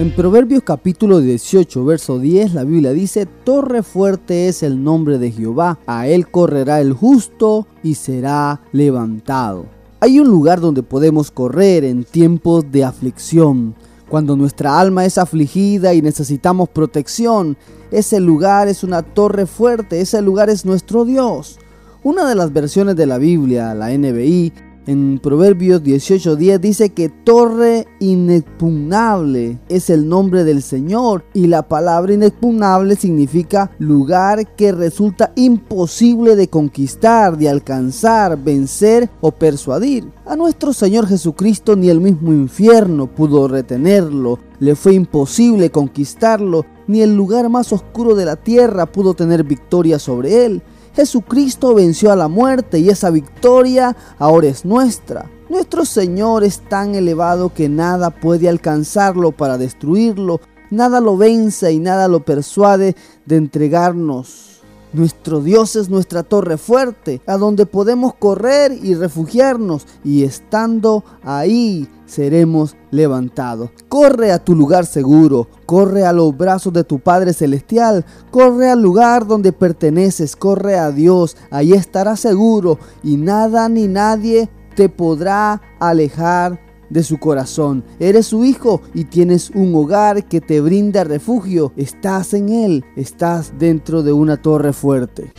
En Proverbios capítulo 18, verso 10, la Biblia dice, Torre fuerte es el nombre de Jehová, a él correrá el justo y será levantado. Hay un lugar donde podemos correr en tiempos de aflicción. Cuando nuestra alma es afligida y necesitamos protección, ese lugar es una torre fuerte, ese lugar es nuestro Dios. Una de las versiones de la Biblia, la NBI, en Proverbios 18:10 dice que torre inexpugnable es el nombre del Señor y la palabra inexpugnable significa lugar que resulta imposible de conquistar, de alcanzar, vencer o persuadir. A nuestro Señor Jesucristo ni el mismo infierno pudo retenerlo, le fue imposible conquistarlo, ni el lugar más oscuro de la tierra pudo tener victoria sobre él. Jesucristo venció a la muerte y esa victoria ahora es nuestra. Nuestro Señor es tan elevado que nada puede alcanzarlo para destruirlo, nada lo vence y nada lo persuade de entregarnos nuestro Dios es nuestra torre fuerte, a donde podemos correr y refugiarnos, y estando ahí seremos levantados. Corre a tu lugar seguro, corre a los brazos de tu Padre Celestial, corre al lugar donde perteneces, corre a Dios, ahí estarás seguro y nada ni nadie te podrá alejar de su corazón. Eres su hijo y tienes un hogar que te brinda refugio. Estás en él, estás dentro de una torre fuerte.